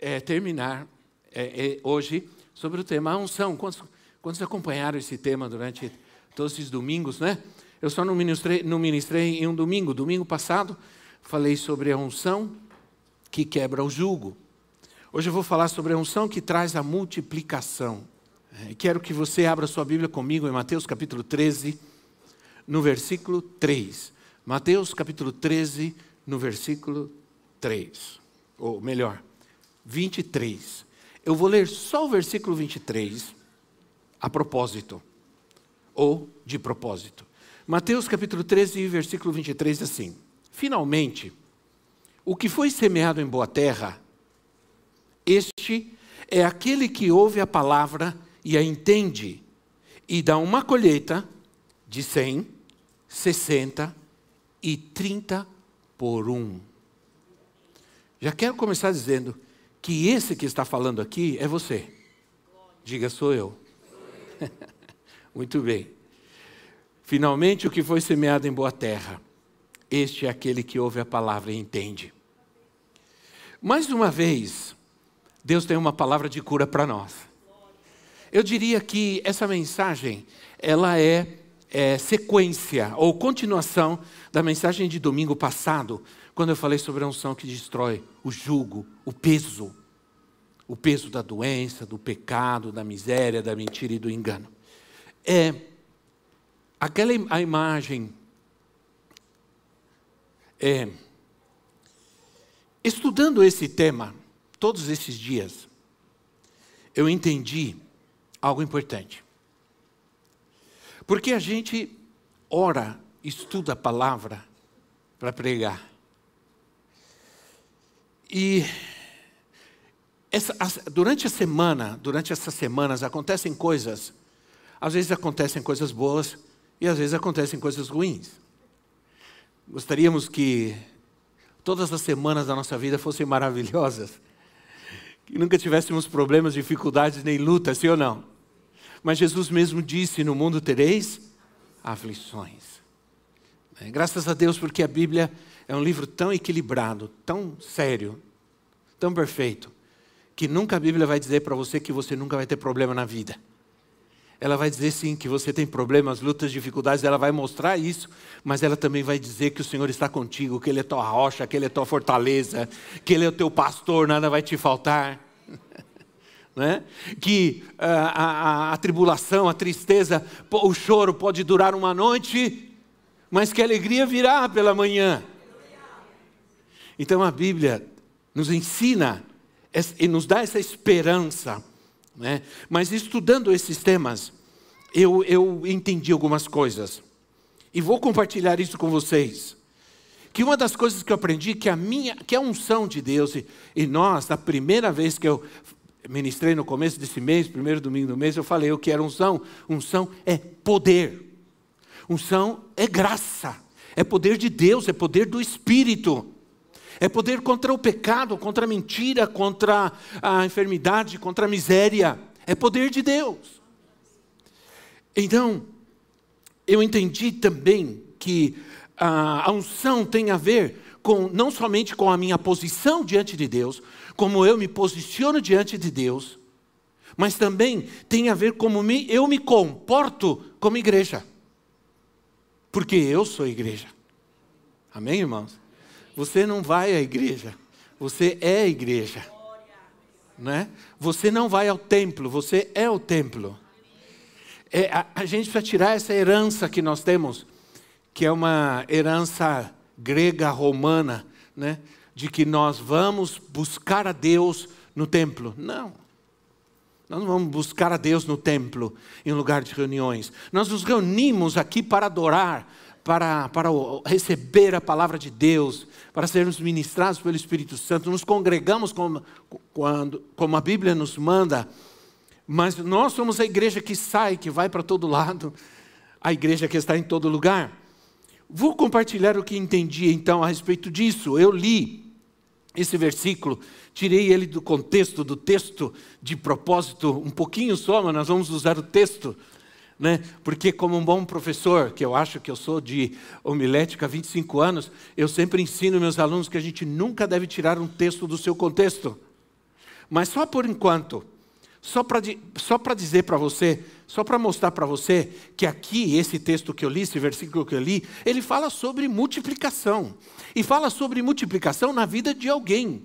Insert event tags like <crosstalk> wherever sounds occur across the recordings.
é, terminar é, é, hoje sobre o tema unção. Quantos, quantos acompanharam esse tema durante todos esses domingos, né? Eu só não ministrei, não ministrei em um domingo. Domingo passado falei sobre a unção que quebra o jugo. Hoje eu vou falar sobre a unção que traz a multiplicação. É, quero que você abra sua Bíblia comigo em Mateus capítulo 13, no versículo 3. Mateus capítulo 13, no versículo 3. Ou melhor, 23. Eu vou ler só o versículo 23 a propósito, ou de propósito. Mateus capítulo 13, versículo 23 assim: Finalmente, o que foi semeado em boa terra, este é aquele que ouve a palavra e a entende, e dá uma colheita de 100, 60 e 30 por um. Já quero começar dizendo que esse que está falando aqui é você. Diga, sou eu. <laughs> Muito bem. Finalmente, o que foi semeado em boa terra, este é aquele que ouve a palavra e entende. Mais uma vez, Deus tem uma palavra de cura para nós. Eu diria que essa mensagem, ela é, é sequência ou continuação da mensagem de domingo passado, quando eu falei sobre a unção que destrói o jugo, o peso, o peso da doença, do pecado, da miséria, da mentira e do engano. É aquela a imagem é, estudando esse tema todos esses dias, eu entendi algo importante. Porque a gente ora, estuda a palavra para pregar. E essa, durante a semana, durante essas semanas, acontecem coisas. Às vezes acontecem coisas boas e às vezes acontecem coisas ruins. Gostaríamos que todas as semanas da nossa vida fossem maravilhosas, que nunca tivéssemos problemas, dificuldades nem lutas, sim ou não? Mas Jesus mesmo disse: No mundo tereis aflições. Graças a Deus, porque a Bíblia é um livro tão equilibrado, tão sério, tão perfeito, que nunca a Bíblia vai dizer para você que você nunca vai ter problema na vida. Ela vai dizer sim que você tem problemas, lutas, dificuldades, ela vai mostrar isso, mas ela também vai dizer que o Senhor está contigo, que Ele é tua rocha, que Ele é tua fortaleza, que Ele é o teu pastor, nada vai te faltar. <laughs> né? Que uh, a, a, a tribulação, a tristeza, o choro pode durar uma noite, mas que a alegria virá pela manhã. Então a Bíblia nos ensina e nos dá essa esperança. Né? Mas estudando esses temas, eu, eu entendi algumas coisas. E vou compartilhar isso com vocês. Que uma das coisas que eu aprendi, que a minha, que a unção de Deus, e, e nós, na primeira vez que eu ministrei no começo desse mês, primeiro domingo do mês, eu falei o que era unção. Unção é poder. Unção é graça. É poder de Deus, é poder do Espírito. É poder contra o pecado, contra a mentira, contra a enfermidade, contra a miséria. É poder de Deus. Então, eu entendi também que a unção tem a ver com não somente com a minha posição diante de Deus, como eu me posiciono diante de Deus, mas também tem a ver como eu me comporto como igreja. Porque eu sou igreja. Amém, irmãos? Você não vai à igreja, você é a igreja. Né? Você não vai ao templo, você é o templo. É, a, a gente precisa tirar essa herança que nós temos, que é uma herança grega romana, né? de que nós vamos buscar a Deus no templo. Não. Nós não vamos buscar a Deus no templo, em lugar de reuniões. Nós nos reunimos aqui para adorar, para, para receber a palavra de Deus, para sermos ministrados pelo Espírito Santo, nos congregamos como, quando, como a Bíblia nos manda, mas nós somos a igreja que sai, que vai para todo lado, a igreja que está em todo lugar. Vou compartilhar o que entendi então a respeito disso. Eu li esse versículo, tirei ele do contexto do texto de propósito, um pouquinho só, mas nós vamos usar o texto, né? Porque como um bom professor, que eu acho que eu sou de homilética há 25 anos, eu sempre ensino meus alunos que a gente nunca deve tirar um texto do seu contexto. Mas só por enquanto, só para só dizer para você, só para mostrar para você que aqui, esse texto que eu li, esse versículo que eu li, ele fala sobre multiplicação. E fala sobre multiplicação na vida de alguém.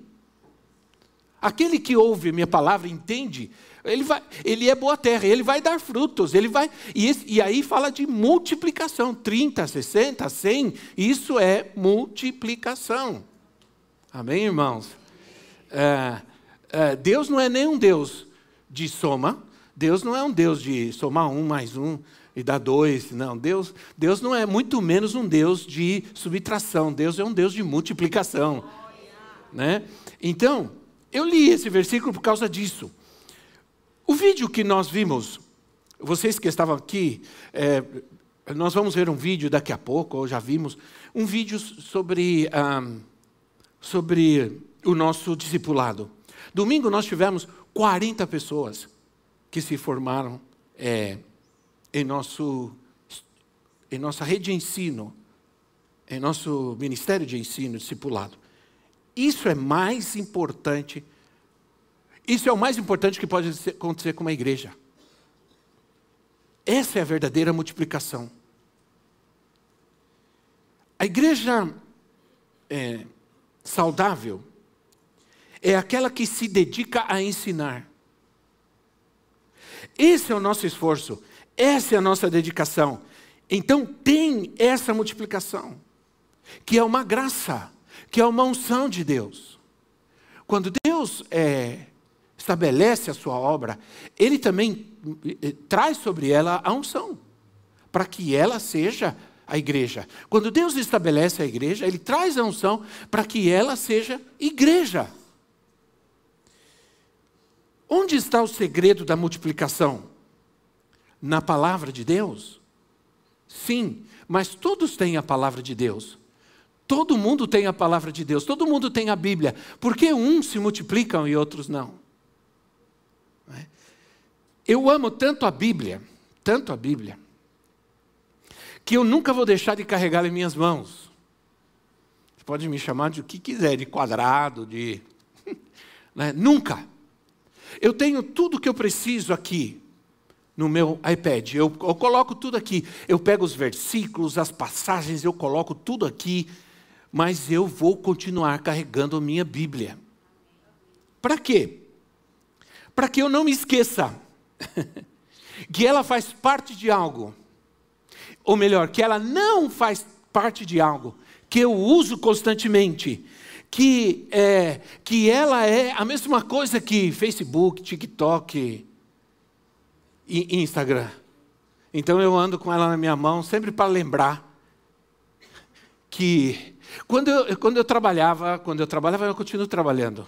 Aquele que ouve minha palavra entende, ele, vai, ele é boa terra, ele vai dar frutos, ele vai. E, e aí fala de multiplicação: 30, 60, 100, isso é multiplicação. Amém, irmãos? É, é, Deus não é nem um Deus de soma. Deus não é um Deus de somar um mais um e dar dois. Não, Deus, Deus não é muito menos um Deus de subtração. Deus é um Deus de multiplicação. Né? Então, eu li esse versículo por causa disso. O vídeo que nós vimos, vocês que estavam aqui, é, nós vamos ver um vídeo daqui a pouco, ou já vimos, um vídeo sobre, sobre o nosso discipulado. Domingo nós tivemos 40 pessoas que se formaram é, em, nosso, em nossa rede de ensino, em nosso ministério de ensino, discipulado. Isso é mais importante, isso é o mais importante que pode acontecer com uma igreja. Essa é a verdadeira multiplicação. A igreja é, saudável é aquela que se dedica a ensinar. Esse é o nosso esforço, essa é a nossa dedicação. Então, tem essa multiplicação, que é uma graça, que é uma unção de Deus. Quando Deus é, estabelece a sua obra, Ele também é, traz sobre ela a unção, para que ela seja a igreja. Quando Deus estabelece a igreja, Ele traz a unção para que ela seja igreja. Onde está o segredo da multiplicação? Na palavra de Deus? Sim, mas todos têm a palavra de Deus. Todo mundo tem a palavra de Deus, todo mundo tem a Bíblia. Por que uns se multiplicam e outros não? É? Eu amo tanto a Bíblia, tanto a Bíblia, que eu nunca vou deixar de carregá-la em minhas mãos. Você pode me chamar de o que quiser, de quadrado, de. <laughs> Né? Nunca. Eu tenho tudo que eu preciso aqui no meu iPad. Eu, eu, coloco tudo aqui. Eu pego os versículos, as passagens, eu coloco tudo aqui. Mas eu vou continuar carregando a minha Bíblia. Para quê? Para que eu não me esqueça <laughs> que ela faz parte de algo. Ou melhor, que ela não faz parte de algo que eu uso constantemente que, é, que ela é a mesma coisa que Facebook, TikTok e Instagram. Então eu ando com ela na minha mão sempre para lembrar que quando eu, quando eu trabalhava, quando eu trabalhava, eu continuo trabalhando.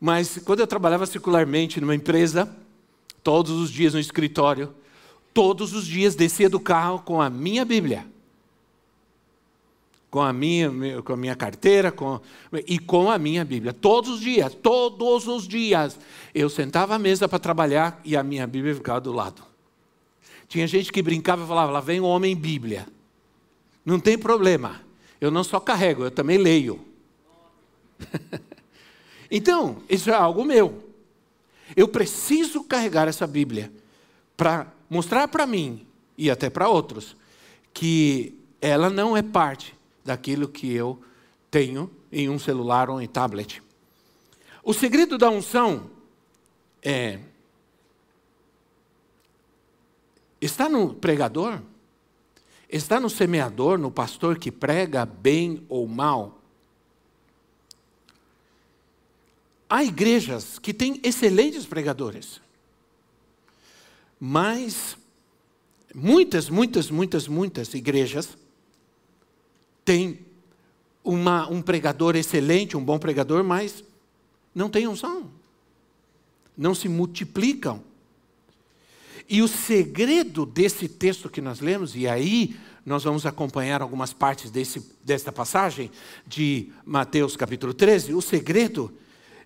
Mas quando eu trabalhava circularmente numa empresa, todos os dias no escritório, todos os dias descia do carro com a minha Bíblia com a minha, com a minha carteira com, e com a minha Bíblia. Todos os dias, todos os dias. Eu sentava à mesa para trabalhar e a minha Bíblia ficava do lado. Tinha gente que brincava e falava: lá vem o homem Bíblia. Não tem problema. Eu não só carrego, eu também leio. <laughs> então, isso é algo meu. Eu preciso carregar essa Bíblia para mostrar para mim e até para outros que ela não é parte daquilo que eu tenho em um celular ou em tablet. O segredo da unção é está no pregador? Está no semeador, no pastor que prega bem ou mal? Há igrejas que têm excelentes pregadores, mas muitas, muitas, muitas, muitas igrejas têm uma, um pregador excelente, um bom pregador, mas não têm unção. Não se multiplicam. E o segredo desse texto que nós lemos, e aí nós vamos acompanhar algumas partes desse, desta passagem de Mateus capítulo 13, o segredo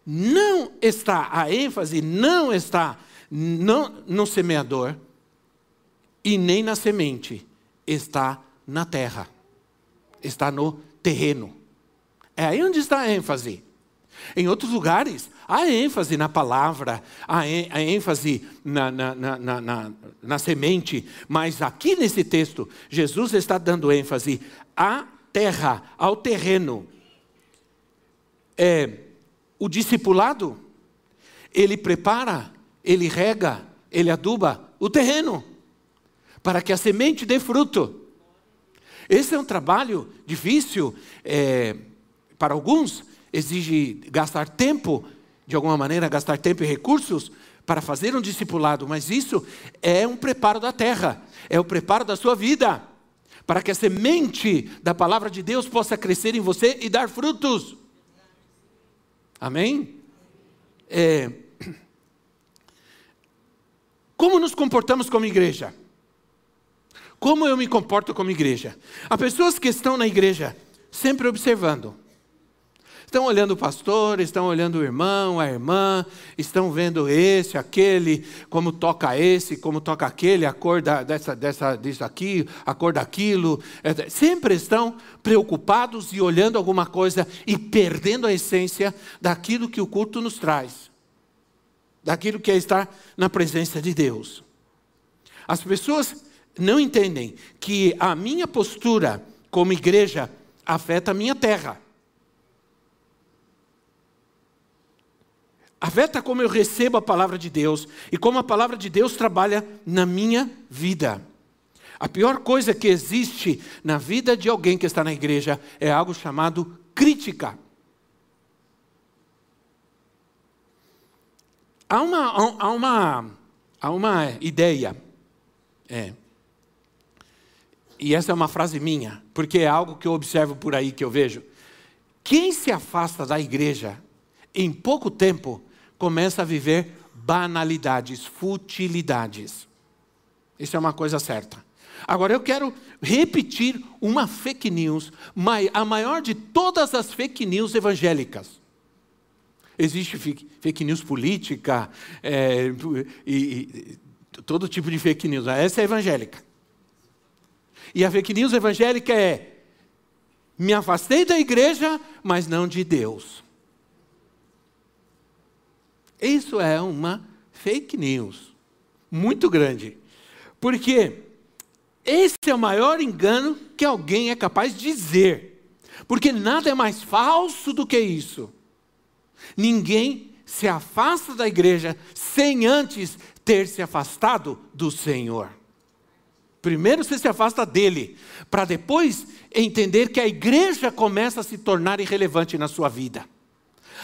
não está, a ênfase não está não, no semeador e nem na semente, está na terra, está no terreno. É aí onde está a ênfase. Em outros lugares, há ênfase na palavra, há ênfase na, na, na, na, semente, mas aqui nesse texto, Jesus está dando ênfase à terra, ao terreno. É, o discipulado, ele prepara, ele rega, ele aduba o terreno, para que a semente dê fruto. Esse é um trabalho difícil é, para alguns, exige gastar tempo, de alguma maneira, gastar tempo e recursos para fazer um discipulado, mas isso é um preparo da terra, é o preparo da sua vida, para que a semente da palavra de Deus possa crescer em você e dar frutos. Amém? É... Como nos comportamos como igreja? Como eu me comporto como igreja? Há pessoas que estão na igreja sempre observando. Estão olhando o pastor, estão olhando o irmão, a irmã, estão vendo esse, aquele, como toca esse, como toca aquele, a cor da, dessa, dessa, disso aqui, a cor daquilo. É, sempre estão preocupados e olhando alguma coisa e perdendo a essência daquilo que o culto nos traz, daquilo que é estar na presença de Deus. As pessoas não entendem que a minha postura como igreja afeta a minha terra. Afeta como eu recebo a palavra de Deus e como a palavra de Deus trabalha na minha vida. A pior coisa que existe na vida de alguém que está na igreja é algo chamado crítica. Há uma, há uma, há uma ideia, é, e essa é uma frase minha, porque é algo que eu observo por aí, que eu vejo. Quem se afasta da igreja em pouco tempo começa a viver banalidades, futilidades. Isso é uma coisa certa. Agora eu quero repetir uma fake news, a maior de todas as fake news evangélicas. Existe fake news política é, e, e todo tipo de fake news. Essa é evangélica. E a fake news evangélica é: me afastei da igreja, mas não de Deus. Isso é uma fake news muito grande. Porque esse é o maior engano que alguém é capaz de dizer. Porque nada é mais falso do que isso. Ninguém se afasta da igreja sem antes ter se afastado do Senhor. Primeiro você se afasta dele, para depois entender que a igreja começa a se tornar irrelevante na sua vida.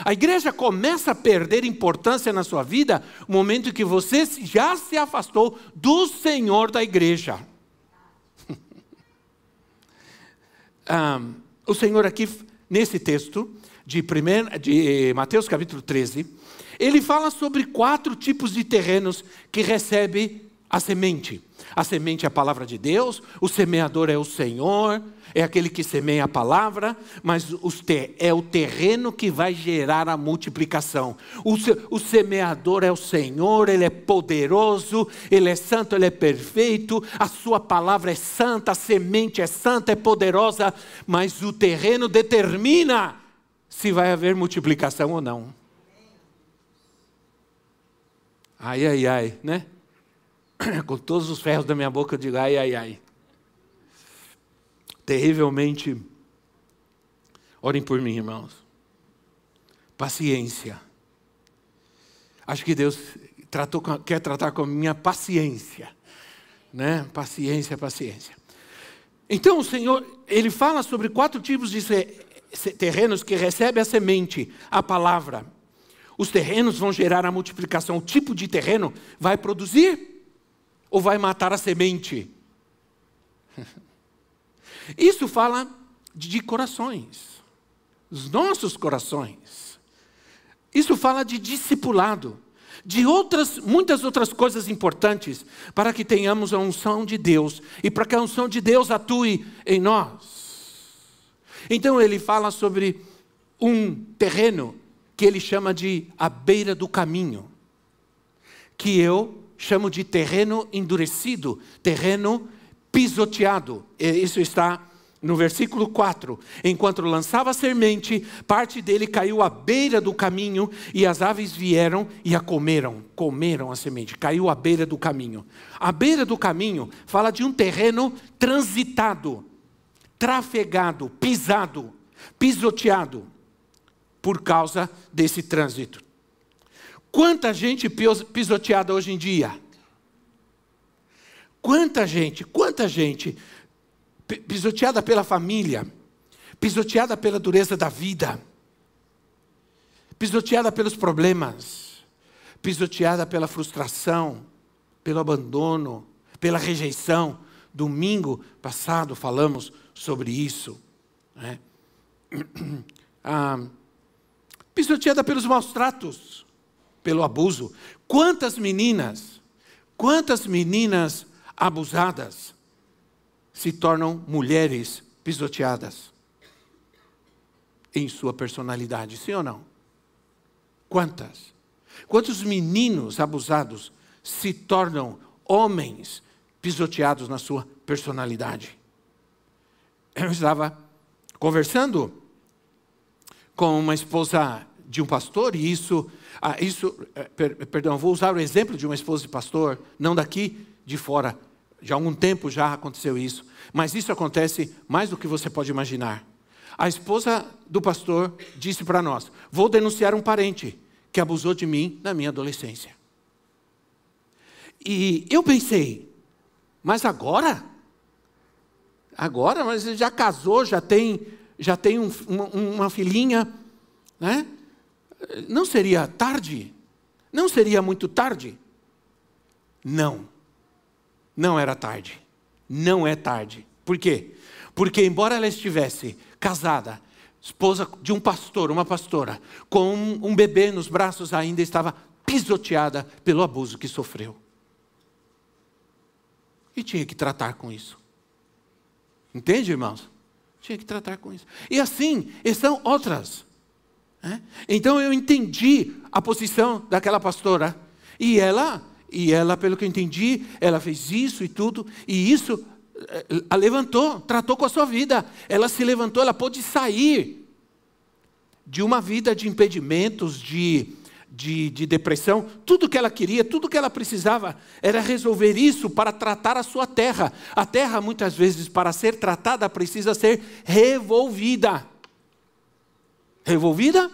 A igreja começa a perder importância na sua vida no momento que você já se afastou do Senhor da igreja. <laughs> um, o Senhor aqui, nesse texto, de, primeiro, de Mateus capítulo 13, ele fala sobre quatro tipos de terrenos que recebe a semente. A semente é a palavra de Deus, o semeador é o Senhor, é aquele que semeia a palavra, mas é o terreno que vai gerar a multiplicação. O, semeador é o Senhor, ele é poderoso, ele é santo, ele é perfeito, a sua palavra é santa, a semente é santa, é poderosa, mas o terreno determina se vai haver multiplicação ou não. Ai, ai, ai, né? <coughs> com todos os ferros da minha boca, eu digo ai, ai, ai. Terrivelmente. Orem por mim, irmãos. Paciência. Acho que Deus tratou, quer tratar com a minha paciência. Né? Paciência, paciência. Então o Senhor, Ele fala sobre quatro tipos de terrenos que recebem a semente, a palavra. Os terrenos vão gerar a multiplicação. O tipo de terreno vai produzir ou vai matar a semente? <laughs> Isso fala de corações, os nossos corações. Isso fala de discipulado, de outras, muitas outras coisas importantes para que tenhamos a unção de Deus e para que a unção de Deus atue em nós. Então ele fala sobre um terreno que ele chama de a beira do caminho, que eu chamo de terreno endurecido, terreno pisoteado. Isso está no versículo 4, enquanto lançava a semente, parte dele caiu à beira do caminho e as aves vieram e a comeram, comeram a semente, caiu à beira do caminho. A beira do caminho fala de um terreno transitado, trafegado, pisado, pisoteado por causa desse trânsito. Quanta gente pisoteada hoje em dia? Quanta gente, quanta gente pisoteada pela família, pisoteada pela dureza da vida, pisoteada pelos problemas, pisoteada pela frustração, pelo abandono, pela rejeição. Domingo passado falamos sobre isso. Né? <clears throat> Ah, pisoteada pelos maus tratos, pelo abuso. Quantas meninas, quantas meninas abusadas, se tornam mulheres pisoteadas em sua personalidade, sim ou não? Quantas? Quantos meninos abusados se tornam homens pisoteados na sua personalidade? Eu estava conversando com uma esposa de um pastor, e isso, ah, isso eh, per, perdão, vou usar o exemplo de uma esposa de pastor, não daqui, de fora. Já há algum tempo já aconteceu isso. Mas isso acontece mais do que você pode imaginar. A esposa do pastor disse para nós: Vou denunciar um parente que abusou de mim na minha adolescência. E eu pensei, mas agora? Agora, mas ele já casou, já tem, já tem um, uma, uma filhinha, né? Não seria tarde? Não seria muito tarde? Não, não era tarde não é tarde. Por quê? Porque, embora ela estivesse casada, esposa de um pastor, uma pastora, com um, bebê nos braços, ainda estava pisoteada pelo abuso que sofreu. E tinha que tratar com isso. Entende, irmãos? Tinha que tratar com isso. E assim, são outras. Né? Então eu entendi a posição daquela pastora. E ela e ela, pelo que eu entendi, ela fez isso e tudo, e isso eh, a levantou, tratou com a sua vida. Ela se levantou, ela pôde sair de uma vida de impedimentos, de, de, de depressão. Tudo que ela queria, tudo que ela precisava era resolver isso para tratar a sua terra. A terra, muitas vezes, para ser tratada, precisa ser revolvida. Revolvida?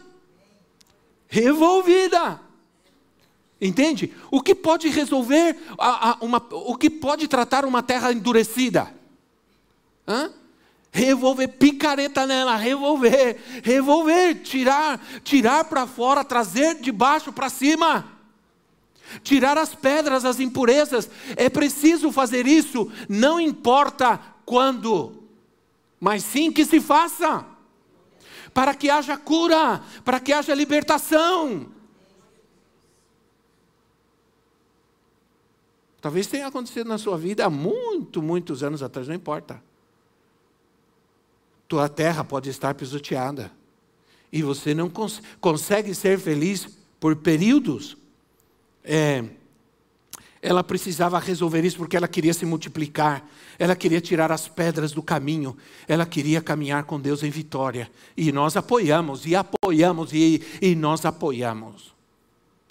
Revolvida. Entende? O que pode resolver, a, a, uma, o que pode tratar uma terra endurecida? Hã? Revolver, picareta nela, revolver, revolver, tirar, tirar para fora, trazer de baixo para cima. Tirar as pedras, as impurezas. É preciso fazer isso, não importa quando, mas sim que se faça. Para que haja cura, para que haja libertação. Talvez tenha acontecido na sua vida há muito, muitos anos atrás, não importa. Tua terra pode estar pisoteada. E você não cons consegue ser feliz por períodos. É, ela precisava resolver isso porque ela queria se multiplicar, ela queria tirar as pedras do caminho, ela queria caminhar com Deus em vitória. E nós apoiamos, e apoiamos, e, e nós apoiamos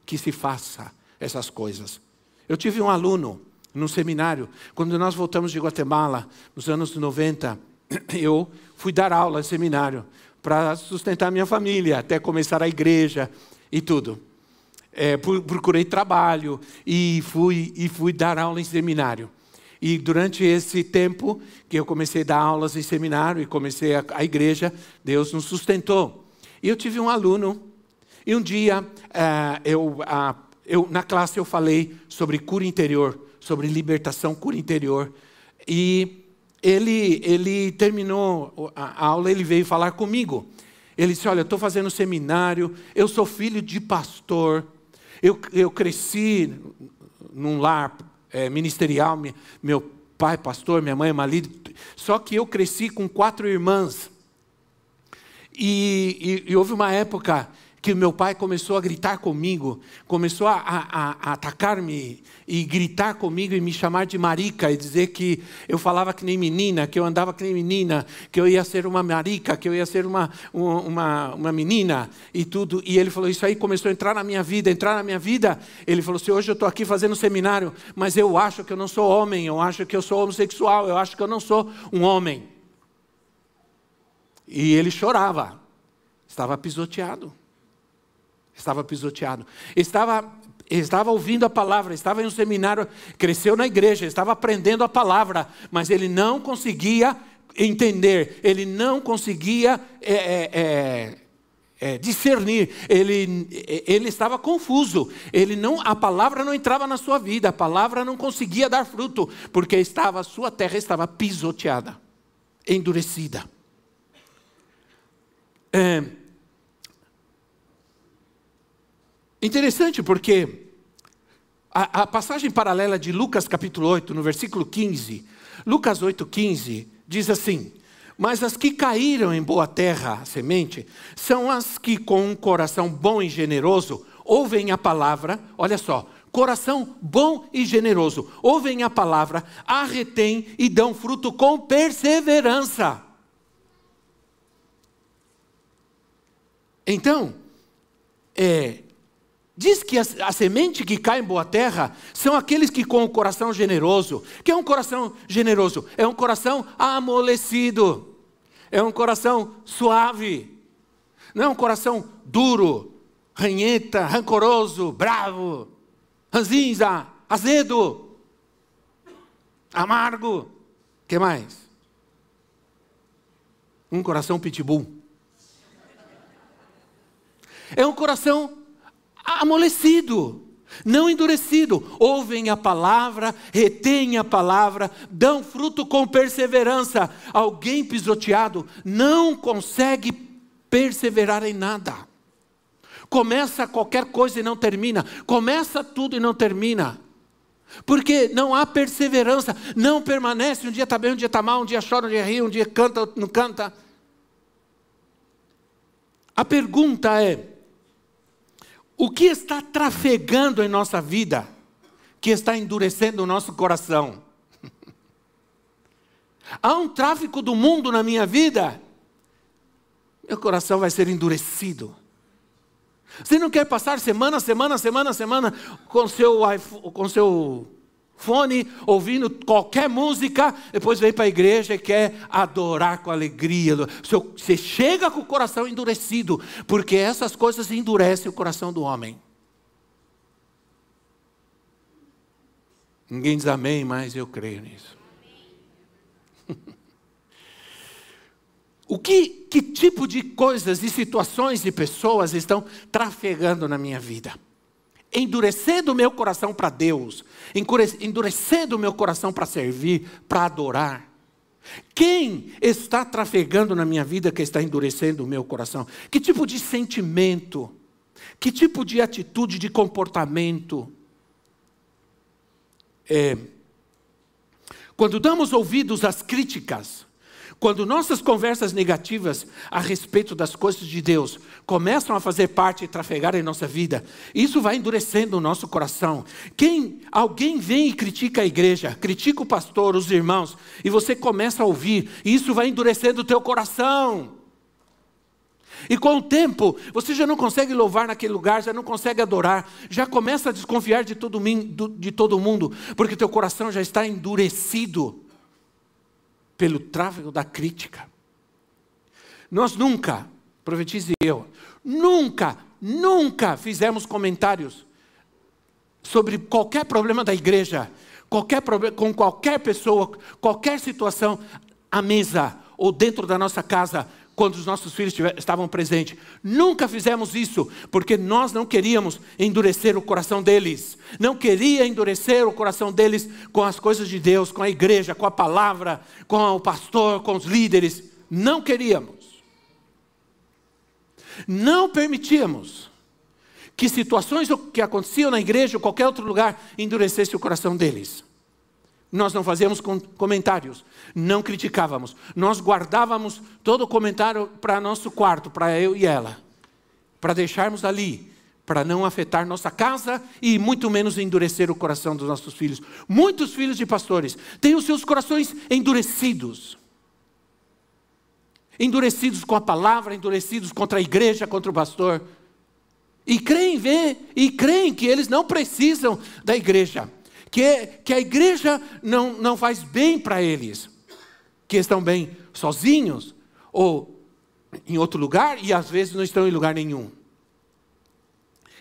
que se faça essas coisas. Eu tive um aluno no seminário, quando nós voltamos de Guatemala, nos anos 90, <clears throat> eu fui dar aula em seminário para sustentar minha família, até começar a igreja e tudo. É, procurei trabalho e fui, e fui dar aula em seminário. E durante esse tempo que eu comecei a dar aulas em seminário e comecei a, a igreja, Deus nos sustentou. E eu tive um aluno, e um dia uh, eu, eu, na classe eu falei sobre cura interior, sobre libertação, cura interior. E ele, ele terminou a aula, ele veio falar comigo. Ele disse: Olha, estou fazendo seminário, eu sou filho de pastor, eu, eu cresci num lar é, ministerial, meu pai pastor, minha mãe marido, só que eu cresci com quatro irmãs. E, e, e houve uma época que meu pai começou a gritar comigo, começou a, a, a atacar-me e gritar comigo e me chamar de marica e dizer que eu falava que nem menina, que eu andava que nem menina, que eu ia ser uma marica, que eu ia ser uma, uma, uma menina e tudo. E ele falou: Isso aí começou a entrar na minha vida, entrar na minha vida. Ele falou assim: Hoje eu estou aqui fazendo seminário, mas eu acho que eu não sou homem, eu acho que eu sou homossexual, eu acho que eu não sou um homem. E ele chorava, estava pisoteado estava pisoteado. Estava, estava ouvindo a palavra, estava em um seminário, cresceu na igreja, estava aprendendo a palavra, mas ele não conseguia entender, ele não conseguia é, é, é, é discernir, ele, ele estava confuso, ele não, a palavra não entrava na sua vida, a palavra não conseguia dar fruto, porque estava, a sua terra estava pisoteada, endurecida. É, Interessante porque a, a, passagem paralela de Lucas capítulo 8, no versículo 15, Lucas 8, 15, diz assim: Mas as que caíram em boa terra, a semente, são as que com um coração bom e generoso ouvem a palavra, olha só, coração bom e generoso, ouvem a palavra, a retêm e dão fruto com perseverança. Então, é, Diz que a, a, semente que cai em boa terra são aqueles que com o coração generoso. que é um coração generoso? É um coração amolecido. É um coração suave. Não é um coração duro, ranheta, rancoroso, bravo, ranzinza, azedo, amargo. que mais? Um coração pitbull. É um coração amolecido, não endurecido. Ouvem a palavra, retêm a palavra, dão fruto com perseverança. Alguém pisoteado não consegue perseverar em nada. Começa qualquer coisa e não termina. Começa tudo e não termina. Porque não há perseverança, não permanece. Um dia está bem, um dia está mal, um dia chora, um dia ri, um dia canta, não canta. A pergunta é: o que está trafegando em nossa vida, que está endurecendo o nosso coração? Há um tráfico do mundo na minha vida, meu coração vai ser endurecido. Você não quer passar semana, semana, semana, semana com seu, com seu fone, ouvindo qualquer música, depois vem para a igreja e quer adorar com alegria. Você chega com o coração endurecido, porque essas coisas endurecem o coração do homem. Ninguém diz amém, mas eu creio nisso. <laughs> o que, que tipo de coisas e situações e pessoas estão trafegando na minha vida? Endurecendo o meu coração para Deus, endurecendo o meu coração para servir, para adorar. Quem está trafegando na minha vida que está endurecendo o meu coração? Que tipo de sentimento? Que tipo de atitude, de comportamento? É, quando damos ouvidos às críticas, quando nossas conversas negativas a respeito das coisas de Deus começam a fazer parte e trafegar em nossa vida, isso vai endurecendo o nosso coração. Quem alguém vem e critica a igreja, critica o pastor, os irmãos, e você começa a ouvir, isso vai endurecendo o teu coração. E com o tempo, você já não consegue louvar naquele lugar, já não consegue adorar, já começa a desconfiar de todo, de todo mundo, porque teu coração já está endurecido pelo tráfego da crítica. Nós nunca, profetize eu, nunca, nunca fizemos comentários sobre qualquer problema da igreja, qualquer problema, com qualquer pessoa, qualquer situação, à mesa ou dentro da nossa casa, quando os nossos filhos estavam presentes. Nunca fizemos isso, porque nós não queríamos endurecer o coração deles. Não queria endurecer o coração deles com as coisas de Deus, com a igreja, com a palavra, com o pastor, com os líderes. Não queríamos. Não permitíamos que situações que aconteciam na igreja ou qualquer outro lugar endurecesse o coração deles. Nós não fazíamos comentários, não criticávamos. Nós guardávamos todo o comentário para nosso quarto, para eu e ela, para deixarmos ali, para não afetar nossa casa e muito menos endurecer o coração dos nossos filhos. Muitos filhos de pastores têm os seus corações endurecidos. Endurecidos com a palavra, endurecidos contra a igreja, contra o pastor. E creem ver, e creem que eles não precisam da igreja que, que a igreja não, não faz bem para eles, que estão bem sozinhos ou em outro lugar e às vezes não estão em lugar nenhum.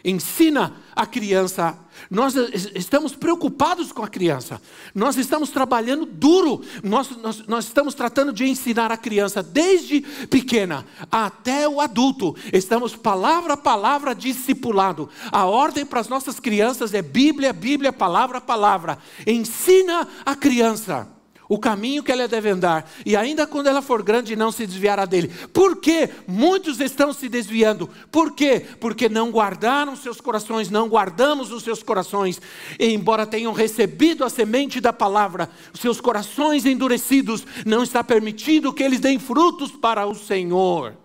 Ensina a criança. Nós estamos preocupados com a criança. Nós estamos trabalhando duro. Nós, nós, nós estamos tratando de ensinar a criança desde pequena até o adulto. Estamos palavra a palavra discipulado. A ordem para as nossas crianças é Bíblia, Bíblia, palavra a palavra. Ensina a criança o caminho que ela deve andar, e ainda quando ela for grande, não se desviará dele. Por quê? Muitos estão se desviando. Por quê? Porque não guardaram seus corações, não guardamos os seus corações, e embora tenham recebido a semente da palavra, seus corações endurecidos, não está permitido que eles deem frutos para o Senhor.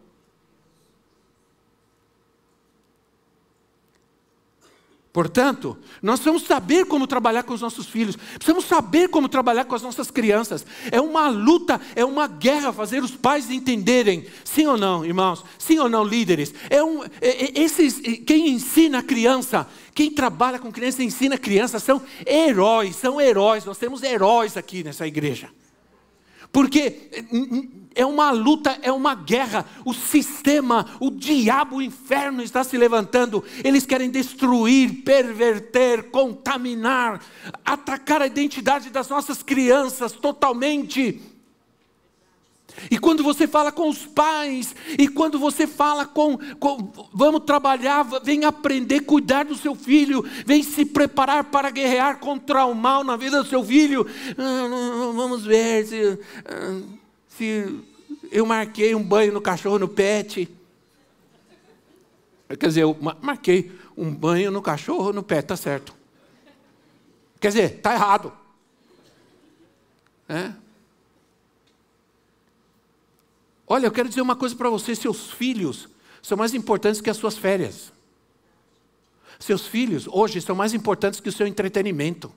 Portanto, nós precisamos saber como trabalhar com os nossos filhos, precisamos saber como trabalhar com as nossas crianças. É uma luta, é uma guerra fazer os pais entenderem, sim ou não, irmãos, sim ou não, líderes. É um, é, é, esses, quem ensina a criança, quem trabalha com criança ensina a criança, são heróis, são heróis. Nós temos heróis aqui nessa igreja. Porque é uma luta, é uma guerra. O sistema, o diabo, o inferno está se levantando. Eles querem destruir, perverter, contaminar, atacar a identidade das nossas crianças totalmente. E quando você fala com os pais, e quando você fala com, com, vamos trabalhar, vem aprender, cuidar do seu filho, vem se preparar para guerrear contra o mal na vida do seu filho. Ah, vamos ver se, ah, se eu marquei um banho no cachorro no pet. Quer dizer, eu marquei um banho no cachorro no pet, tá certo. Quer dizer, tá errado. É? Olha, eu quero dizer uma coisa para você: seus filhos são mais importantes que as suas férias. Seus filhos hoje são mais importantes que o seu entretenimento.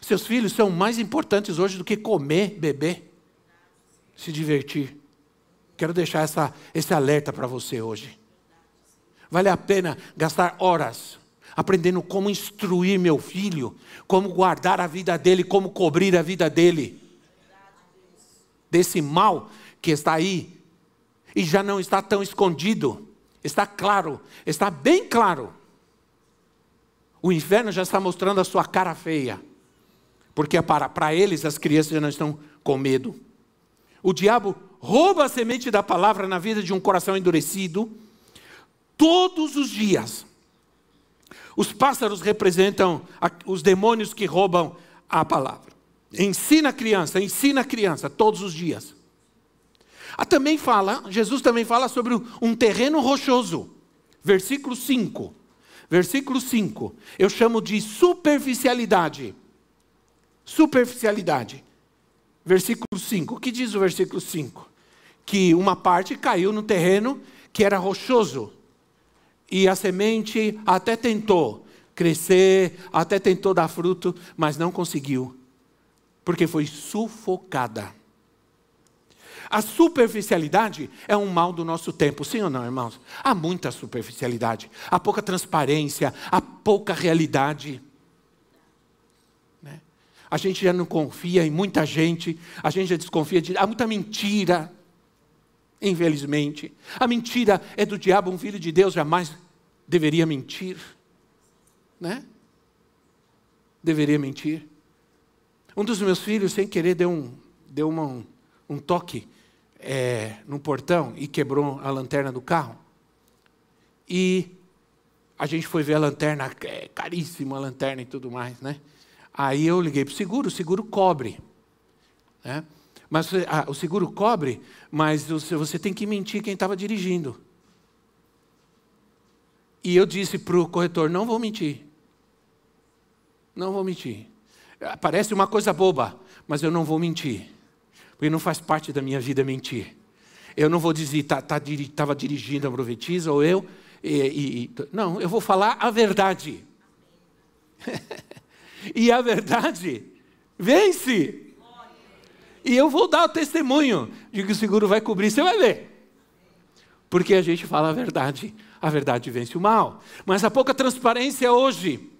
Seus filhos são mais importantes hoje do que comer, beber, se divertir. Quero deixar essa, esse alerta para você hoje. Vale a pena gastar horas aprendendo como instruir meu filho, como guardar a vida dele, como cobrir a vida dele desse mal que está aí e já não está tão escondido, está claro, está bem claro. O inferno já está mostrando a sua cara feia, porque para, para eles as crianças já não estão com medo. O diabo rouba a semente da palavra na vida de um coração endurecido todos os dias. Os pássaros representam os demônios que roubam a palavra. Ensina a criança, ensina a criança todos os dias. Ah, também fala, Jesus também fala sobre um terreno rochoso. Versículo 5. Versículo 5. Eu chamo de superficialidade. Superficialidade. Versículo 5. O que diz o versículo 5? Que uma parte caiu no terreno que era rochoso. E a semente até tentou crescer, até tentou dar fruto, mas não conseguiu porque foi sufocada. A superficialidade é um mal do nosso tempo, sim ou não, irmãos? Há muita superficialidade, há pouca transparência, há pouca realidade. Né? A gente já não confia em muita gente, a gente já desconfia de. Há muita mentira, infelizmente. A mentira é do diabo, um filho de Deus jamais deveria mentir. Né? Deveria mentir. Um dos meus filhos, sem querer, deu um, deu uma, um, um toque é, no portão e quebrou a lanterna do carro. E a gente foi ver a lanterna, é caríssima a lanterna e tudo mais, né? Aí eu liguei para o seguro, o seguro cobre. Né? Mas ah, o seguro cobre, mas você tem que mentir quem estava dirigindo. E eu disse para o corretor: não vou mentir. Não vou mentir. Parece uma coisa boba, mas eu não vou mentir. Porque não faz parte da minha vida mentir. Eu não vou dizer, estava tá, tá, dirigindo a profetisa ou eu. E, e, não, eu vou falar a verdade. <laughs> e a verdade vence. E eu vou dar o testemunho de que o seguro vai cobrir, você vai ver. Porque a gente fala a verdade, a verdade vence o mal. Mas há pouca transparência hoje.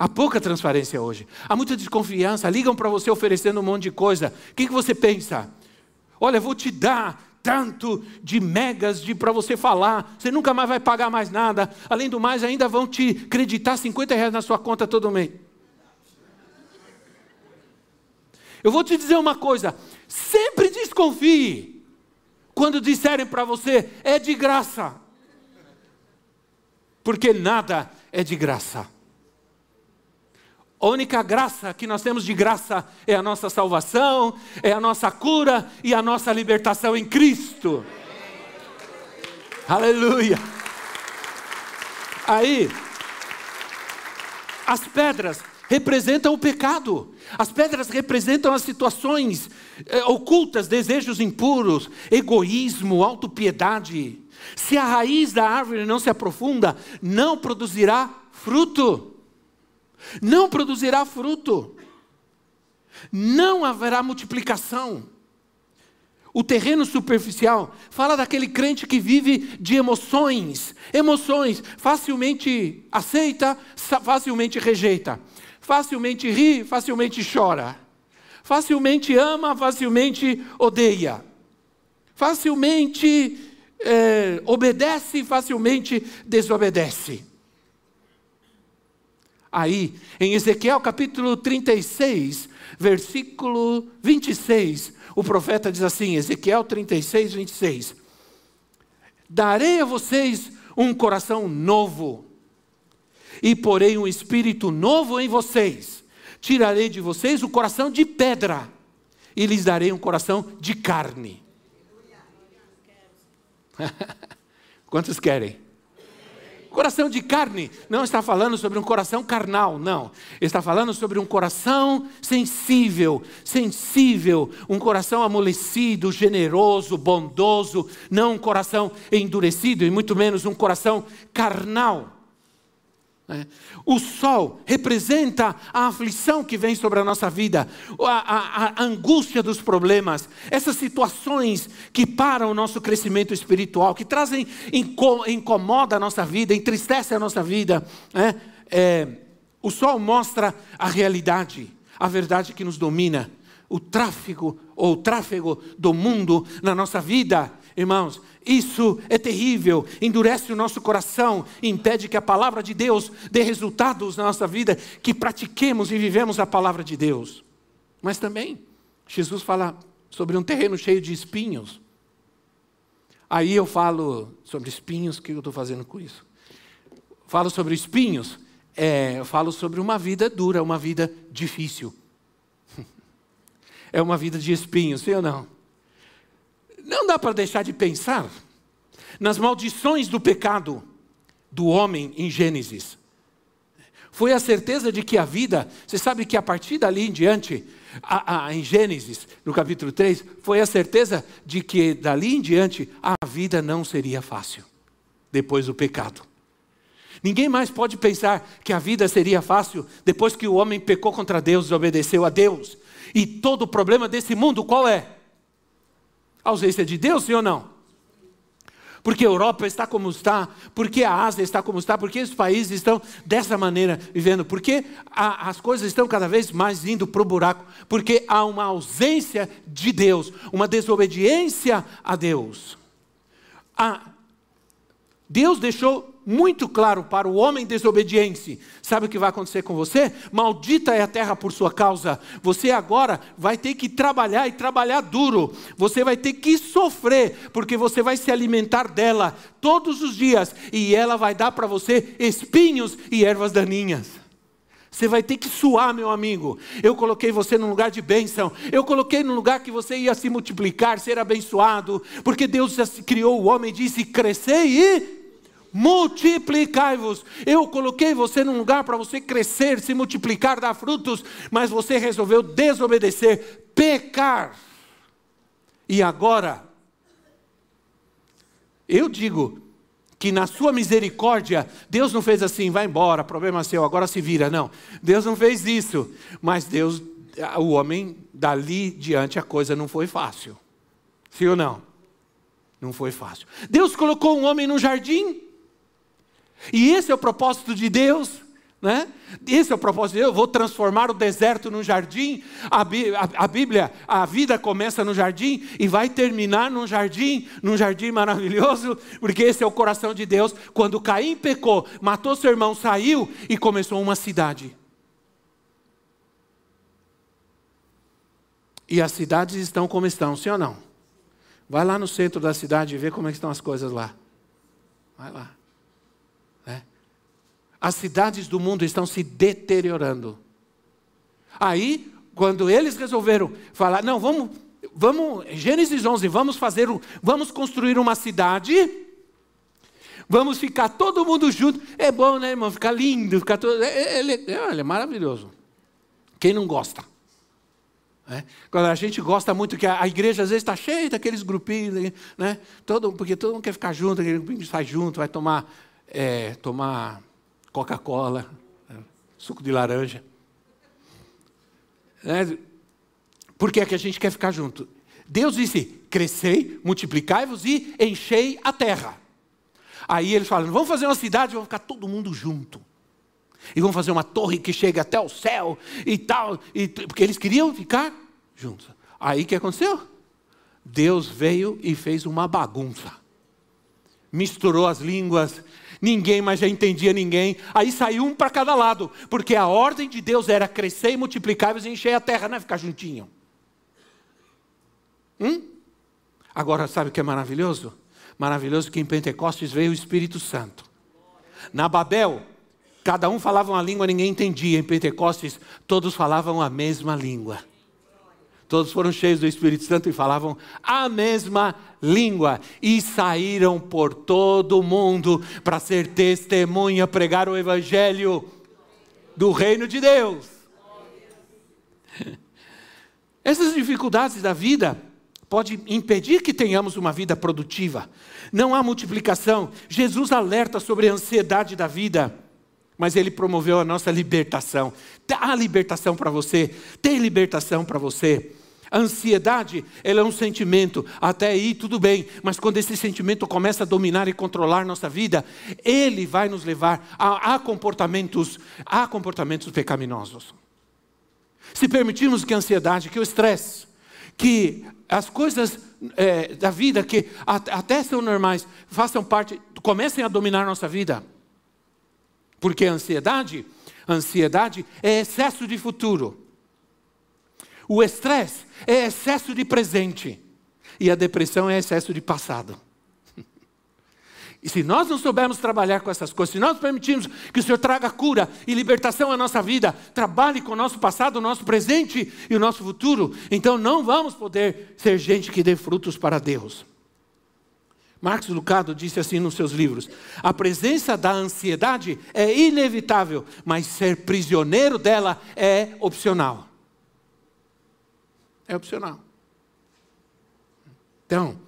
Há pouca transparência hoje. Há muita desconfiança. Ligam para você oferecendo um monte de coisa. O que, que você pensa? Olha, vou te dar tanto de megas de para você falar. Você nunca mais vai pagar mais nada. Além do mais, ainda vão te creditar 50 reais na sua conta todo mês. Eu vou te dizer uma coisa: sempre desconfie quando disserem para você é de graça, porque nada é de graça. A única graça que nós temos de graça é a nossa salvação, é a nossa cura e a nossa libertação em Cristo. Aleluia. Aí, as pedras representam o pecado. As pedras representam as situações é, ocultas, desejos impuros, egoísmo, autopiedade. Se a raiz da árvore não se aprofunda, não produzirá fruto. Não produzirá fruto. Não haverá multiplicação. O terreno superficial fala daquele crente que vive de emoções, emoções, facilmente aceita, facilmente rejeita facilmente ri, facilmente chora. Facilmente ama, facilmente odeia. Facilmente é, obedece, facilmente desobedece. Aí, em Ezequiel capítulo 36, versículo 26, o profeta diz assim: Ezequiel 36, 26. Darei a vocês um coração novo e porei um espírito novo em vocês. Tirarei de vocês o coração de pedra e lhes darei um coração de carne. <laughs> Quantos querem? Coração de carne não está falando sobre um coração carnal, não. Está falando sobre um coração sensível, sensível, um coração amolecido, generoso, bondoso, não um coração endurecido e muito menos um coração carnal. Né? O sol representa a aflição que vem sobre a nossa vida, a, a, a, angústia dos problemas, essas situações que param o nosso crescimento espiritual, que trazem, incomoda a nossa vida, entristece a nossa vida. Né? É, o sol mostra a realidade, a verdade que nos domina, o tráfego ou o tráfego do mundo na nossa vida Irmãos, isso é terrível, endurece o nosso coração, impede que a palavra de Deus dê resultados na nossa vida, que pratiquemos e vivemos a palavra de Deus. Mas também, Jesus fala sobre um terreno cheio de espinhos. Aí eu falo sobre espinhos, o que eu estou fazendo com isso? Falo sobre espinhos, é, eu falo sobre uma vida dura, uma vida difícil. <laughs> É uma vida de espinhos, sim ou não? Não dá para deixar de pensar nas maldições do pecado do homem em Gênesis. Foi a certeza de que a vida, você sabe que a partir dali em diante, a, a, em Gênesis, no capítulo 3, foi a certeza de que dali em diante a vida não seria fácil, depois do pecado. Ninguém mais pode pensar que a vida seria fácil depois que o homem pecou contra Deus e obedeceu a Deus. E todo o problema desse mundo qual é? Ausência de Deus, sim ou não? Porque a Europa está como está, porque a Ásia está como está, porque os países estão dessa maneira vivendo, porque a, as coisas estão cada vez mais indo para o buraco, porque há uma ausência de Deus, uma desobediência a Deus. A, Deus deixou muito claro para o homem desobediente. Sabe o que vai acontecer com você? Maldita é a terra por sua causa. Você agora vai ter que trabalhar e trabalhar duro. Você vai ter que sofrer, porque você vai se alimentar dela todos os dias e ela vai dar para você espinhos e ervas daninhas. Você vai ter que suar, meu amigo. Eu coloquei você num lugar de bênção. Eu coloquei num lugar que você ia se multiplicar, ser abençoado. Porque Deus criou o homem e disse: crescei e multiplicai-vos. Eu coloquei você num lugar para você crescer, se multiplicar, dar frutos. Mas você resolveu desobedecer, pecar. E agora, eu digo, que na sua misericórdia, Deus não fez assim, vai embora, problema seu, agora se vira. Não, Deus não fez isso. Mas Deus, o homem, dali diante a coisa não foi fácil. Sim ou não? Não foi fácil. Deus colocou um homem no jardim. E esse é o propósito de Deus. Né? Esse é o propósito de Deus. Eu vou transformar o deserto num jardim. A, a, a, Bíblia, a vida começa no jardim e vai terminar num jardim, num jardim maravilhoso, porque esse é o coração de Deus. Quando Caim pecou, matou seu irmão, saiu e começou uma cidade. E as cidades estão como estão, sim ou não? Vai lá no centro da cidade e vê como é estão as coisas lá. Vai lá as cidades do mundo estão se deteriorando. Aí, quando eles resolveram falar, não, vamos, vamos, Gênesis 11, vamos fazer, vamos construir uma cidade, vamos ficar todo mundo junto. É bom, né, irmão? Ficar lindo, ficar todo, é, é, é, é maravilhoso. Quem não gosta? É? Quando a gente gosta muito, que a, a igreja às vezes está cheia daqueles grupinhos, né? todo, porque todo mundo quer ficar junto, aquele grupinho sai junto, vai tomar, é, tomar Coca-Cola, né? suco de laranja. É, por que, é que a gente quer ficar junto? Deus disse: crescei, multiplicai-vos e enchei a terra. Aí eles falam: vamos fazer uma cidade, vamos ficar todo mundo junto. E vamos fazer uma torre que chegue até o céu e tal. E, porque eles queriam ficar juntos. Aí o que aconteceu? Deus veio e fez uma bagunça. Misturou as línguas, ninguém mais já entendia ninguém. Aí saiu um para cada lado, porque a ordem de Deus era crescer e multiplicar e encher a terra, não é ficar juntinho. Hum? Agora, sabe o que é maravilhoso? Maravilhoso que em Pentecostes veio o Espírito Santo. Na Babel, cada um falava uma língua, ninguém entendia. Em Pentecostes, todos falavam a mesma língua. Todos foram cheios do Espírito Santo e falavam a mesma língua e saíram por todo o mundo para ser testemunha, pregar o evangelho do reino de Deus. <laughs> Essas dificuldades da vida podem impedir que tenhamos uma vida produtiva. Não há multiplicação. Jesus alerta sobre a ansiedade da vida mas ele promoveu a nossa libertação. Há libertação para você, tem libertação para você. A ansiedade, ela é um sentimento, até aí tudo bem, mas quando esse sentimento começa a dominar e controlar nossa vida, ele vai nos levar a, a comportamentos, a comportamentos pecaminosos. Se permitirmos que a ansiedade, que o estresse, que as coisas é, da vida que até são normais, façam parte, comecem a dominar nossa vida. Porque a ansiedade, a ansiedade é excesso de futuro. O estresse é excesso de presente. E a depressão é excesso de passado. <laughs> E se nós não soubermos trabalhar com essas coisas, se nós permitirmos que o Senhor traga cura e libertação à nossa vida, trabalhe com o nosso passado, o nosso presente e o nosso futuro, então não vamos poder ser gente que dê frutos para Deus. Marcos Lucado disse assim nos seus livros: a presença da ansiedade é inevitável, mas ser prisioneiro dela é opcional. É opcional. Então,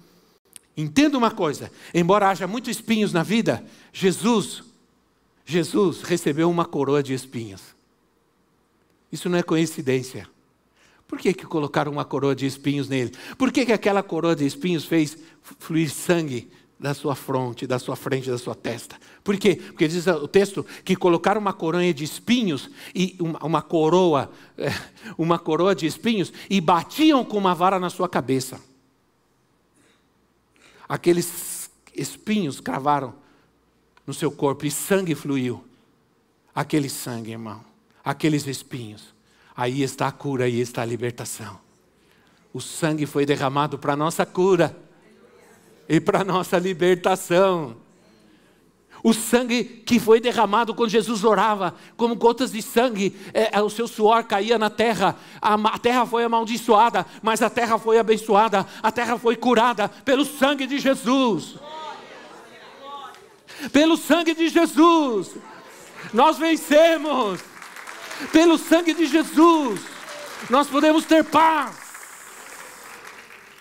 entenda uma coisa: embora haja muitos espinhos na vida, Jesus, Jesus recebeu uma coroa de espinhos. Isso não é coincidência. Por que, que colocaram uma coroa de espinhos nele? Por que, que aquela coroa de espinhos fez fluir sangue da sua fronte, da sua frente, da sua testa. Por quê? Porque diz o texto que colocaram uma coroa de espinhos e uma, uma coroa, é, uma coroa de espinhos e batiam com uma vara na sua cabeça. Aqueles espinhos cravaram no seu corpo e sangue fluiu. Aquele sangue, irmão, aqueles espinhos. Aí está a cura, aí está a libertação. O sangue foi derramado para a nossa cura e para nossa libertação. O sangue que foi derramado quando Jesus orava, como gotas de sangue, é, é, o seu suor caía na terra, a, a terra foi amaldiçoada, mas a terra foi abençoada, a terra foi curada pelo sangue de Jesus. Pelo sangue de Jesus, nós vencemos. Pelo sangue de Jesus, nós podemos ter paz.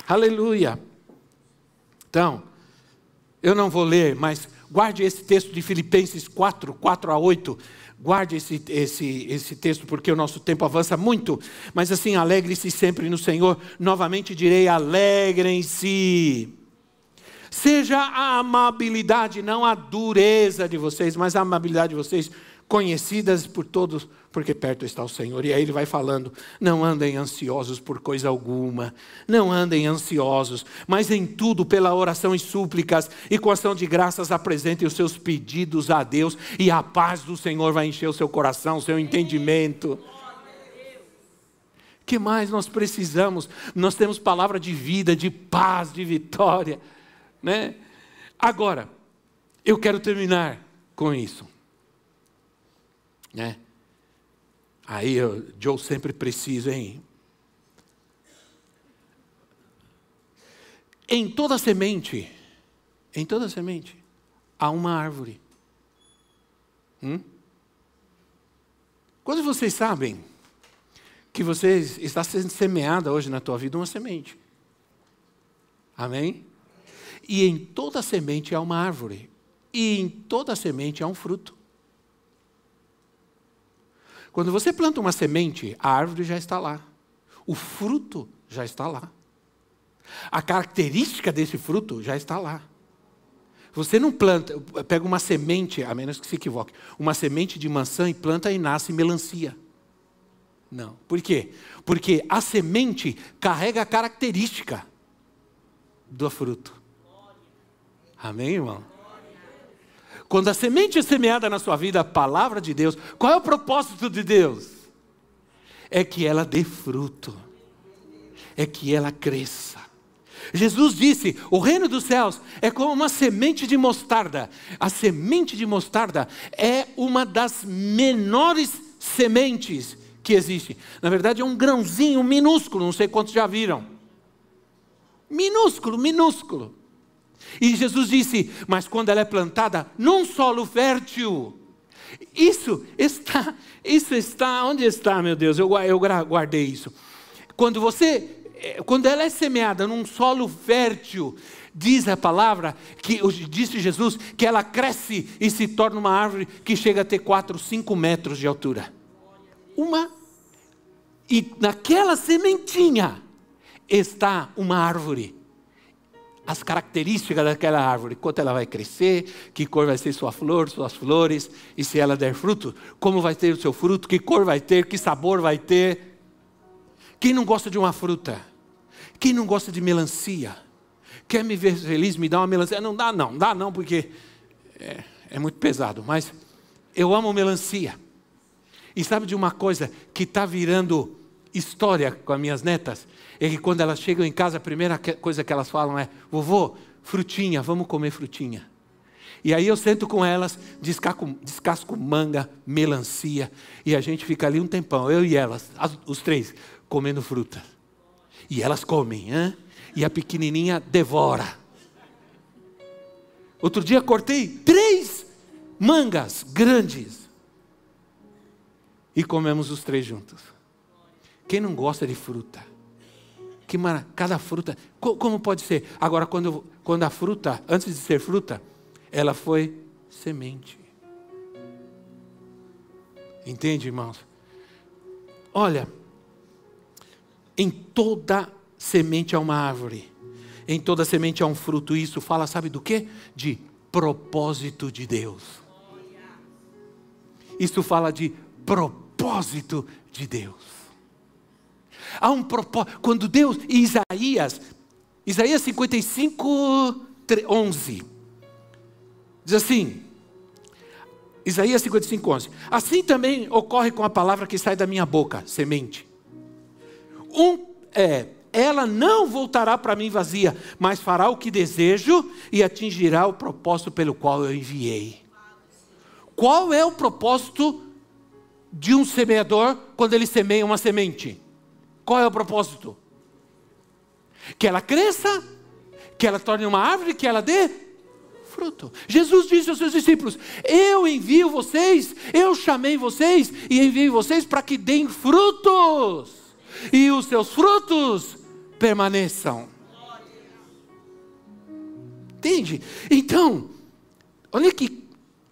Aleluia. Então, eu não vou ler, mas guarde esse texto de Filipenses 4, 4 a 8. Guarde esse, esse, esse texto, porque o nosso tempo avança muito. Mas assim, alegre-se sempre no Senhor. Novamente direi: alegrem-se. Seja a amabilidade, não a dureza de vocês, mas a amabilidade de vocês conhecidas por todos, porque perto está o Senhor. E aí ele vai falando: não andem ansiosos por coisa alguma, não andem ansiosos, mas em tudo, pela oração e súplicas e com ação de graças, apresentem os seus pedidos a Deus, e a paz do Senhor vai encher o seu coração, o seu entendimento que mais nós precisamos? Nós temos palavra de vida, de paz, de vitória. Né? Agora, eu quero terminar com isso. Né? Aí, eu, Joe sempre preciso, hein? Em toda semente, em toda semente, há uma árvore. Hum? Quando vocês sabem que você está sendo semeada hoje na tua vida uma semente. Amém? E em toda semente há uma árvore. E em toda semente há um fruto. Quando você planta uma semente, a árvore já está lá. O fruto já está lá. A característica desse fruto já está lá. Você não planta, pega uma semente, a menos que se equivoque, uma semente de maçã e planta e nasce melancia. Não. Por quê? Porque a semente carrega a característica do fruto. Amém, irmão? Quando a semente é semeada na sua vida, a palavra de Deus, qual é o propósito de Deus? É que ela dê fruto, é que ela cresça. Jesus disse: o reino dos céus é como uma semente de mostarda. A semente de mostarda é uma das menores sementes que existe. Na verdade, é um grãozinho minúsculo, não sei quantos já viram. Minúsculo, minúsculo. E Jesus disse: Mas quando ela é plantada num solo fértil, isso está, isso está, onde está, meu Deus? Eu, eu guardei isso. Quando você, eh, quando ela é semeada num solo fértil, diz a palavra, que disse Jesus, que ela cresce e se torna uma árvore que chega a ter 4, 5 metros de altura. Uma, e naquela sementinha está uma árvore as características daquela árvore, quanto ela vai crescer, que cor vai ser sua flor, suas flores, e se ela der fruto, como vai ter o seu fruto, que cor vai ter, que sabor vai ter. Quem não gosta de uma fruta? Quem não gosta de melancia? Quer me ver feliz, me dá uma melancia? Não dá não, dá não, porque é, é muito pesado, mas eu amo melancia. E sabe de uma coisa que está virando história com as minhas netas? É que quando elas chegam em casa, a primeira coisa que elas falam é: vovô, frutinha, vamos comer frutinha. E aí eu sento com elas, descasco, descasco manga, melancia, e a gente fica ali um tempão, eu e elas, as, os três, comendo fruta. E elas comem, hein? e a pequenininha devora. Outro dia cortei três mangas grandes e comemos os três juntos. Quem não gosta de fruta? Que mara... Cada fruta. Como pode ser? Agora, quando, quando a fruta, antes de ser fruta, ela foi semente. Entende, irmãos? Olha, em toda semente há uma árvore, em toda semente há um fruto. Isso fala, sabe do que? De propósito de Deus. Isso fala de propósito de Deus. Há um propósito. Quando Deus, Isaías, Isaías 55, 11, diz assim: Isaías 55, 11. Assim também ocorre com a palavra que sai da minha boca, semente. Um, é, ela não voltará para mim vazia, mas fará o que desejo e atingirá o propósito pelo qual eu enviei. Qual é o propósito de um semeador quando ele semeia uma semente? Qual é o propósito? Que ela cresça, que ela torne uma árvore, que ela dê fruto. Jesus disse aos seus discípulos: Eu envio vocês, eu chamei vocês e envio vocês para que deem frutos, e os seus frutos permaneçam. Entende? Então, olha aqui,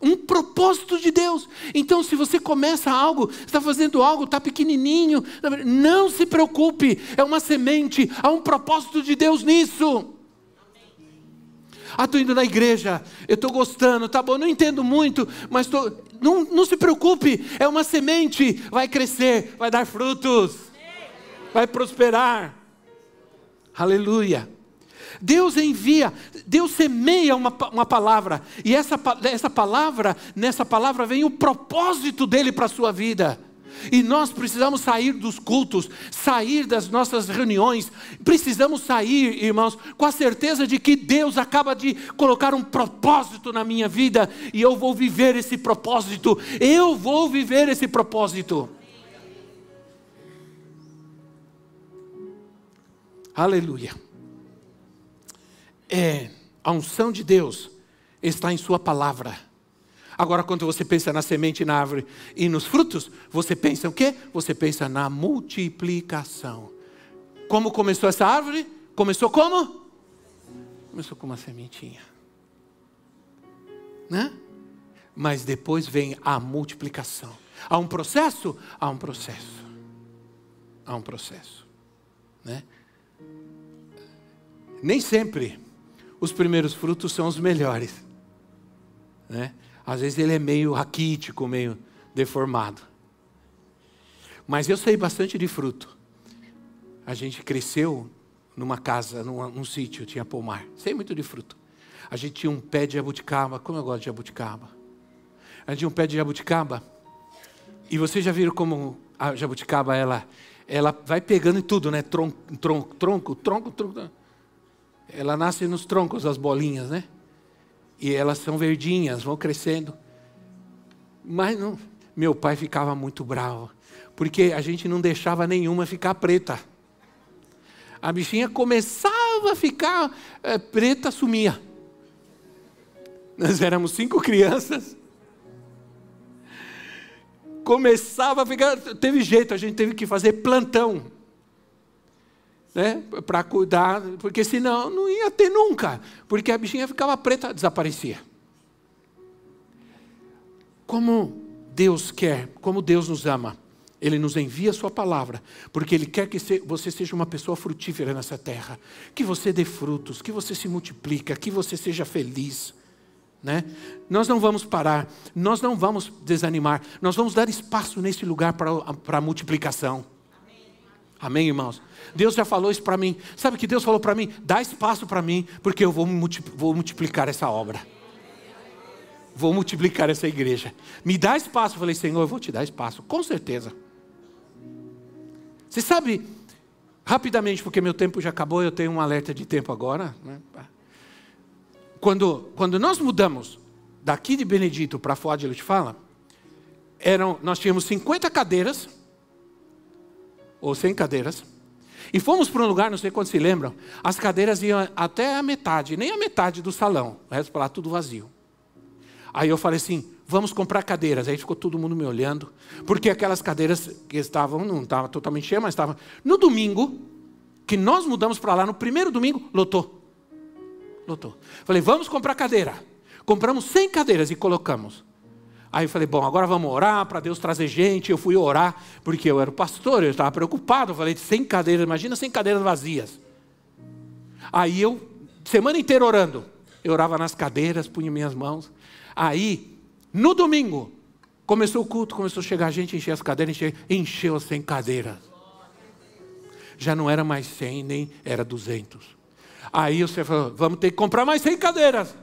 um propósito de Deus. Então, se você começa algo, está fazendo algo, está pequenininho, não se preocupe, é uma semente, há um propósito de Deus nisso. Ah, estou indo na igreja, eu estou gostando, tá bom, não entendo muito, mas tô, não, não se preocupe, é uma semente, vai crescer, vai dar frutos, vai prosperar. Aleluia. Deus envia, Deus semeia uma, uma palavra, e essa, essa palavra, nessa palavra vem o propósito dele para a sua vida. E nós precisamos sair dos cultos, sair das nossas reuniões, precisamos sair, irmãos, com a certeza de que Deus acaba de colocar um propósito na minha vida e eu vou viver esse propósito, eu vou viver esse propósito. Aleluia. É, a unção de Deus está em Sua palavra. Agora, quando você pensa na semente, na árvore e nos frutos, você pensa o quê? Você pensa na multiplicação. Como começou essa árvore? Começou como? Começou com uma sementinha. Né? Mas depois vem a multiplicação. Há um processo? Há um processo. Há um processo. Né? Nem sempre os primeiros frutos são os melhores. Né? Às vezes ele é meio raquítico, meio deformado. Mas eu sei bastante de fruto. A gente cresceu numa casa, num, sítio, tinha pomar. Sei muito de fruto. A gente tinha um pé de jabuticaba. Como eu gosto de jabuticaba. A gente tinha um pé de jabuticaba. E vocês já viram como a jabuticaba, ela, ela vai pegando em tudo, né? Tronco, tronco, tronco, tronco, tronco. Ela nasce nos troncos, as bolinhas, né? E elas são verdinhas, vão crescendo. Mas não, meu pai ficava muito bravo, porque a gente não deixava nenhuma ficar preta. A bichinha começava a ficar é, preta, sumia. Nós éramos cinco crianças. Começava a ficar. Teve jeito, a gente teve que fazer plantão né, para cuidar, porque senão não ia ter nunca, porque a bichinha ficava preta, desaparecia. Como Deus quer, como Deus nos ama, Ele nos envia a Sua palavra, porque Ele quer que você seja uma pessoa frutífera nessa terra, que você dê frutos, que você se multiplique, que você seja feliz. Né? Nós não vamos parar, nós não vamos desanimar, nós vamos dar espaço nesse lugar para, a multiplicação. Amém, irmãos? Deus já falou isso para mim. Sabe o que Deus falou para mim? Dá espaço para mim, porque eu vou, vou multiplicar essa obra. Vou multiplicar essa igreja. Me dá espaço. Eu falei, Senhor, eu vou te dar espaço, com certeza. Você sabe, rapidamente, porque meu tempo já acabou, eu tenho um alerta de tempo agora. Né? Quando, quando nós mudamos daqui de Benedito para Foz de Lute Fala, eram, nós tínhamos 50 cadeiras ou sem cadeiras. E fomos para um lugar, não sei quantos se lembram, as cadeiras iam até a metade, nem a metade do salão, o resto para lá tudo vazio. Aí eu falei assim: vamos comprar cadeiras. Aí ficou todo mundo me olhando, porque aquelas cadeiras que estavam, não estavam totalmente cheias, mas estavam. No domingo, que nós mudamos para lá, no primeiro domingo, lotou. Lotou. Falei: vamos comprar cadeira. Compramos 100 cadeiras e colocamos. Aí eu falei, bom, agora vamos orar para Deus trazer gente. Eu fui orar, porque eu era o pastor, eu estava preocupado. Eu falei, sem cadeiras, imagina sem cadeiras vazias. Aí eu, semana inteira orando, eu orava nas cadeiras, punha minhas mãos. Aí, no domingo, começou o culto, começou a chegar gente, encher as cadeiras, encheu, encheu as 100 cadeiras. Já não era mais 100, nem era 200. Aí você falou, vamos ter que comprar mais 100 cadeiras.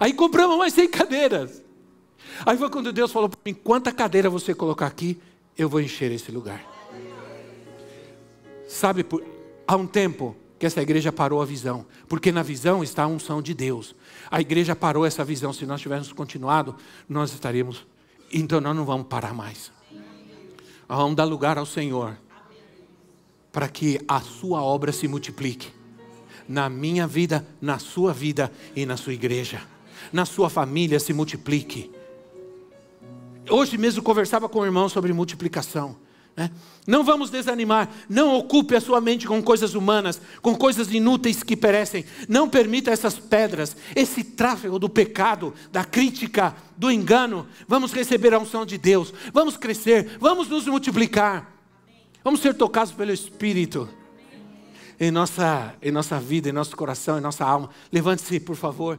Aí compramos mais 100 cadeiras. Aí foi quando Deus falou para mim: quanta cadeira você colocar aqui, eu vou encher esse lugar. Sabe, por, há um tempo que essa igreja parou a visão, porque na visão está a unção de Deus. A igreja parou essa visão. Se nós tivéssemos continuado, nós estaríamos. Então nós não vamos parar mais. Vamos dar lugar ao Senhor para que a sua obra se multiplique na minha vida, na sua vida e na sua igreja, na sua família se multiplique. Hoje mesmo conversava com o irmão sobre multiplicação. Né? Não vamos desanimar, não ocupe a sua mente com coisas humanas, com coisas inúteis que perecem. Não permita essas pedras, esse tráfego do pecado, da crítica, do engano. Vamos receber a unção de Deus, vamos crescer, vamos nos multiplicar, vamos ser tocados pelo Espírito em nossa, em nossa vida, em nosso coração, em nossa alma. Levante-se, por favor.